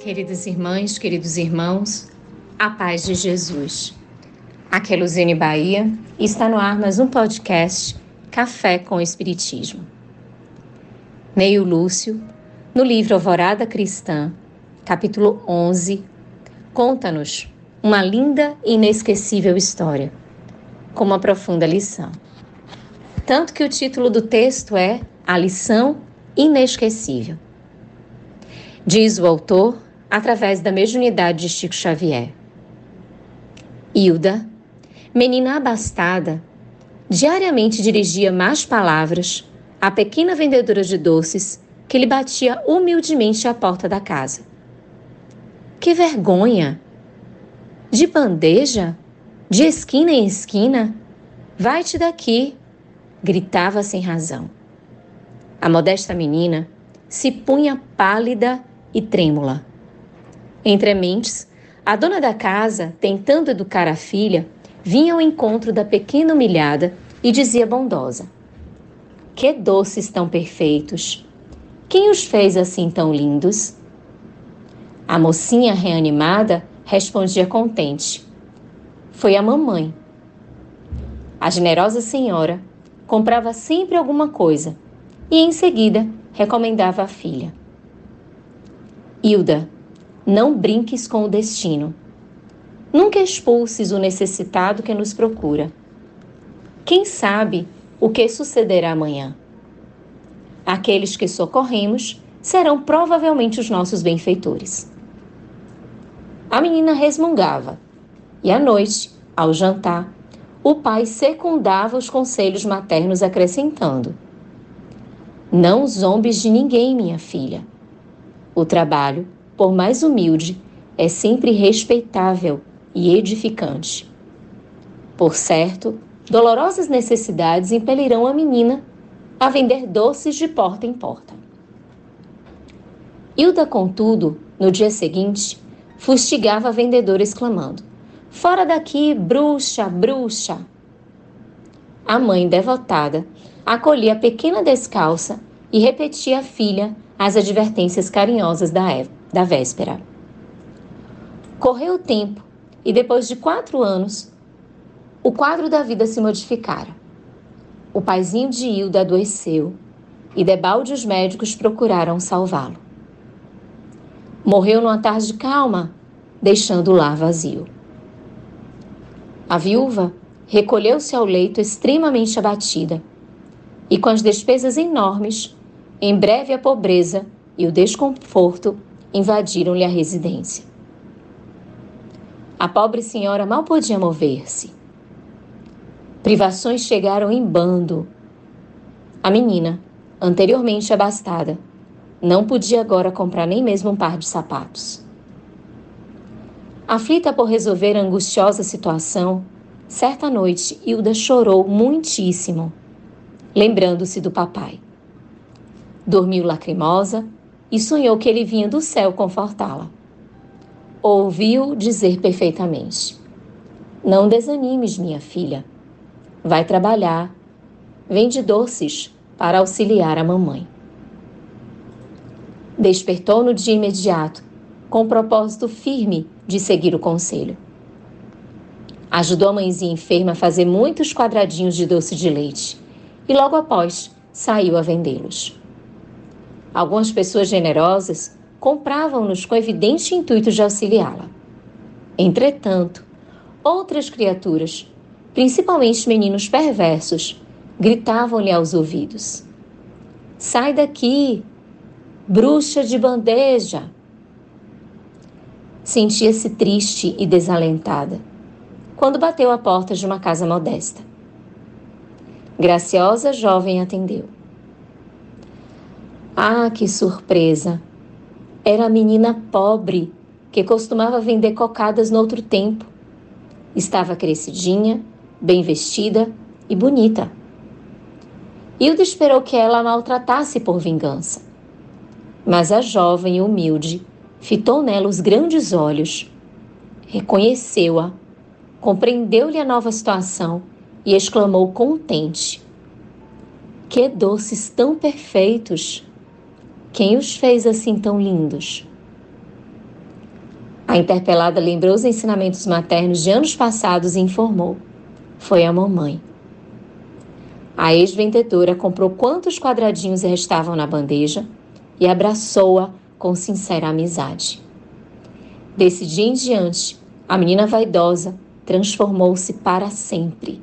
Queridas irmãs, queridos irmãos, a paz de Jesus. Aqui é Luzene Bahia e está no ar mais um podcast Café com Espiritismo. Neio Lúcio, no livro Alvorada Cristã, capítulo 11, conta-nos uma linda e inesquecível história, com uma profunda lição. Tanto que o título do texto é A Lição Inesquecível. Diz o autor através da mediunidade de Chico Xavier. Hilda, menina abastada, diariamente dirigia más palavras à pequena vendedora de doces que lhe batia humildemente à porta da casa. Que vergonha! De bandeja? De esquina em esquina? Vai-te daqui! gritava sem razão. A modesta menina se punha pálida e trêmula. Entre mentes, a dona da casa, tentando educar a filha, vinha ao encontro da pequena humilhada e dizia bondosa: Que doces tão perfeitos! Quem os fez assim tão lindos? A mocinha reanimada respondia contente: Foi a mamãe. A generosa senhora comprava sempre alguma coisa e em seguida recomendava a filha: Hilda, não brinques com o destino. Nunca expulses o necessitado que nos procura. Quem sabe o que sucederá amanhã? Aqueles que socorremos serão provavelmente os nossos benfeitores. A menina resmungava e à noite, ao jantar, o pai secundava os conselhos maternos, acrescentando: Não zombes de ninguém, minha filha. O trabalho por mais humilde, é sempre respeitável e edificante. Por certo, dolorosas necessidades impelirão a menina a vender doces de porta em porta. Hilda, contudo, no dia seguinte, fustigava a vendedora exclamando: Fora daqui, bruxa, bruxa! A mãe, devotada, acolhia a pequena descalça e repetia à filha as advertências carinhosas da Eva da véspera. Correu o tempo e, depois de quatro anos, o quadro da vida se modificara. O paizinho de Hilda adoeceu e debalde os médicos procuraram salvá-lo. Morreu numa tarde calma, deixando o lar vazio. A viúva recolheu-se ao leito extremamente abatida e, com as despesas enormes, em breve a pobreza e o desconforto invadiram-lhe a residência. A pobre senhora mal podia mover-se. Privações chegaram em bando. A menina, anteriormente abastada, não podia agora comprar nem mesmo um par de sapatos. Aflita por resolver a angustiosa situação, certa noite Hilda chorou muitíssimo, lembrando-se do papai. Dormiu lacrimosa e sonhou que ele vinha do céu confortá-la. Ouviu dizer perfeitamente: Não desanimes, minha filha. Vai trabalhar. Vende doces para auxiliar a mamãe. Despertou no dia imediato, com o propósito firme de seguir o conselho. Ajudou a mãezinha enferma a fazer muitos quadradinhos de doce de leite e logo após saiu a vendê-los. Algumas pessoas generosas compravam-nos com evidente intuito de auxiliá-la. Entretanto, outras criaturas, principalmente meninos perversos, gritavam-lhe aos ouvidos: Sai daqui, bruxa de bandeja! Sentia-se triste e desalentada quando bateu à porta de uma casa modesta. Graciosa jovem atendeu. Ah, que surpresa! Era a menina pobre que costumava vender cocadas no outro tempo. Estava crescidinha, bem vestida e bonita. Hilda esperou que ela a maltratasse por vingança. Mas a jovem e humilde fitou nela os grandes olhos, reconheceu-a, compreendeu-lhe a nova situação e exclamou contente: Que doces tão perfeitos! Quem os fez assim tão lindos? A interpelada lembrou os ensinamentos maternos de anos passados e informou: Foi a mamãe. A ex-vendedora comprou quantos quadradinhos restavam na bandeja e abraçou-a com sincera amizade. Desse dia em diante, a menina vaidosa transformou-se para sempre.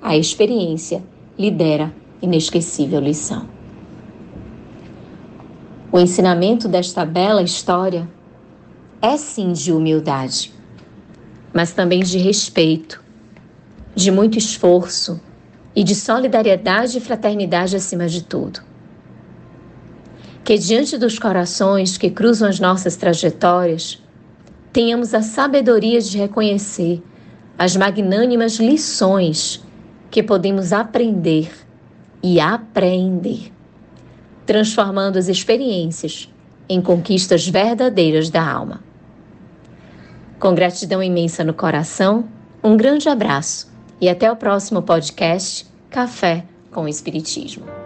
A experiência lhe dera inesquecível lição. O ensinamento desta bela história é sim de humildade, mas também de respeito, de muito esforço e de solidariedade e fraternidade acima de tudo. Que diante dos corações que cruzam as nossas trajetórias, tenhamos a sabedoria de reconhecer as magnânimas lições que podemos aprender e aprender, transformando as experiências em conquistas verdadeiras da alma. Com gratidão imensa no coração, um grande abraço e até o próximo podcast Café com Espiritismo.